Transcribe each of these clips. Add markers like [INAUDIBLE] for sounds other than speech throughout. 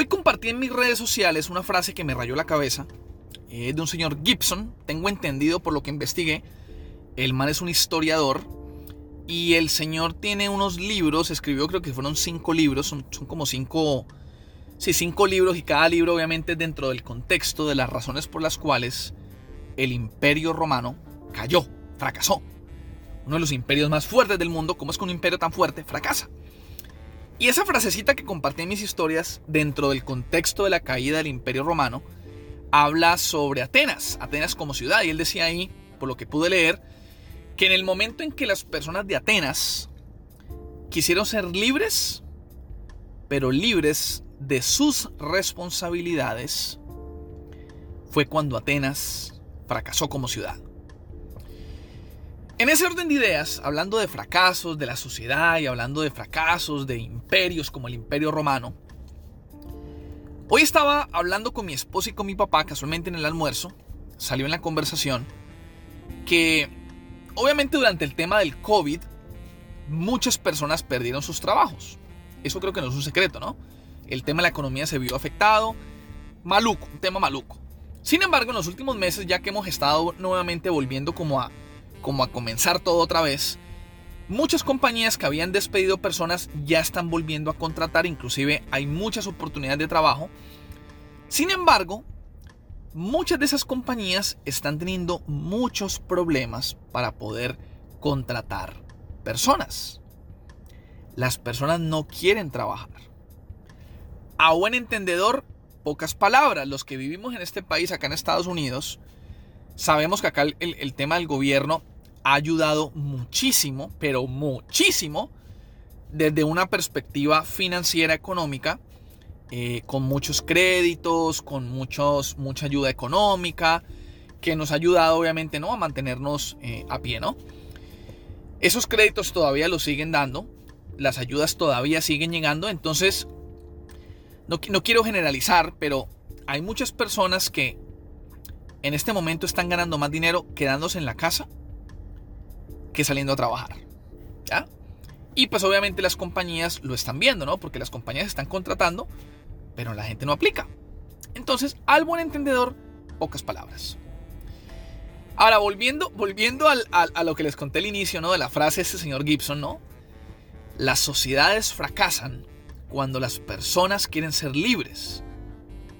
Hoy compartí en mis redes sociales una frase que me rayó la cabeza. Es de un señor Gibson. Tengo entendido por lo que investigué. El man es un historiador. Y el señor tiene unos libros. Escribió, creo que fueron cinco libros. Son, son como cinco. Sí, cinco libros. Y cada libro, obviamente, dentro del contexto de las razones por las cuales el imperio romano cayó, fracasó. Uno de los imperios más fuertes del mundo. ¿Cómo es que un imperio tan fuerte fracasa? Y esa frasecita que compartí en mis historias, dentro del contexto de la caída del Imperio Romano, habla sobre Atenas, Atenas como ciudad. Y él decía ahí, por lo que pude leer, que en el momento en que las personas de Atenas quisieron ser libres, pero libres de sus responsabilidades, fue cuando Atenas fracasó como ciudad. En ese orden de ideas, hablando de fracasos de la sociedad y hablando de fracasos de imperios como el imperio romano, hoy estaba hablando con mi esposa y con mi papá casualmente en el almuerzo, salió en la conversación que obviamente durante el tema del COVID muchas personas perdieron sus trabajos. Eso creo que no es un secreto, ¿no? El tema de la economía se vio afectado. Maluco, un tema maluco. Sin embargo, en los últimos meses, ya que hemos estado nuevamente volviendo como a como a comenzar todo otra vez, muchas compañías que habían despedido personas ya están volviendo a contratar, inclusive hay muchas oportunidades de trabajo. Sin embargo, muchas de esas compañías están teniendo muchos problemas para poder contratar personas. Las personas no quieren trabajar. A buen entendedor, pocas palabras. Los que vivimos en este país, acá en Estados Unidos, Sabemos que acá el, tema del gobierno ha ayudado muchísimo, pero muchísimo, desde una perspectiva financiera económica, eh, con muchos créditos, con muchos, mucha ayuda económica, que nos ha ayudado obviamente ¿no? a mantenernos eh, a pie. ¿no? Esos créditos todavía los siguen dando, las ayudas todavía siguen llegando, entonces no, no quiero generalizar, pero hay muchas personas que en este momento están ganando más dinero quedándose en la casa que saliendo a trabajar. ¿Ya? Y pues obviamente las compañías lo están viendo, ¿no? Porque las compañías están contratando, pero la gente no aplica. Entonces, al buen entendedor, pocas palabras. Ahora, volviendo, volviendo a lo que les conté al inicio, ¿no? De la frase de este señor Gibson, ¿no? Las sociedades fracasan cuando las personas quieren ser libres,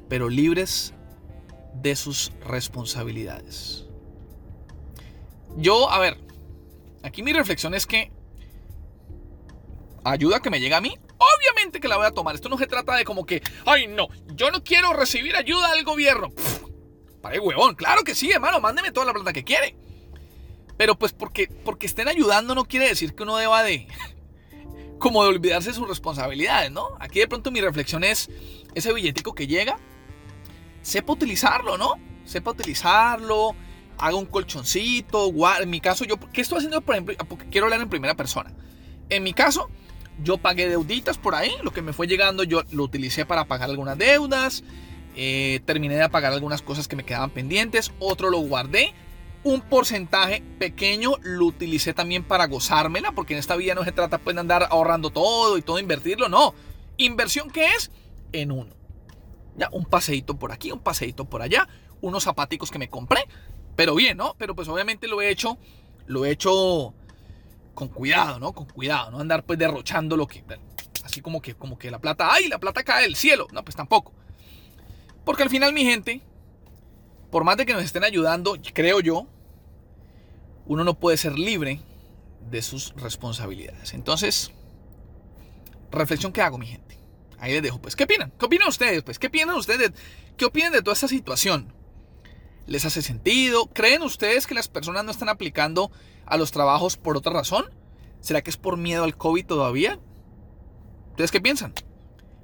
pero libres de sus responsabilidades. Yo, a ver, aquí mi reflexión es que ayuda que me llegue a mí, obviamente que la voy a tomar. Esto no se trata de como que, ay no, yo no quiero recibir ayuda del gobierno. para huevón, claro que sí, hermano, mándeme toda la plata que quiere. Pero pues porque, porque estén ayudando no quiere decir que uno deba de, [LAUGHS] como de olvidarse de sus responsabilidades, ¿no? Aquí de pronto mi reflexión es ese billetico que llega, sepa utilizarlo, ¿no? Sepa utilizarlo, haga un colchoncito, en mi caso, yo, ¿qué estoy haciendo, por ejemplo? Porque quiero hablar en primera persona. En mi caso, yo pagué deuditas por ahí, lo que me fue llegando yo lo utilicé para pagar algunas deudas, eh, terminé de pagar algunas cosas que me quedaban pendientes, otro lo guardé, un porcentaje pequeño lo utilicé también para gozármela, porque en esta vida no se trata pues de andar ahorrando todo y todo invertirlo, no. Inversión que es en uno. Ya, un paseíto por aquí, un paseíto por allá, unos zapaticos que me compré, pero bien, ¿no? Pero pues obviamente lo he hecho, lo he hecho con cuidado, ¿no? Con cuidado, no andar pues derrochando lo que, así como que, como que la plata, ¡ay! La plata cae del cielo. No, pues tampoco. Porque al final, mi gente, por más de que nos estén ayudando, creo yo, uno no puede ser libre de sus responsabilidades. Entonces, reflexión que hago, mi gente. Ahí les dejo, pues. ¿Qué opinan? ¿Qué opinan ustedes? Pues, ¿qué opinan ustedes? ¿Qué opinan de toda esta situación? ¿Les hace sentido? ¿Creen ustedes que las personas no están aplicando a los trabajos por otra razón? ¿Será que es por miedo al COVID todavía? ¿Ustedes qué piensan?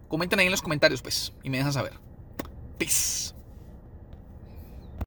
Comenten ahí en los comentarios, pues, y me dejan saber. Peace.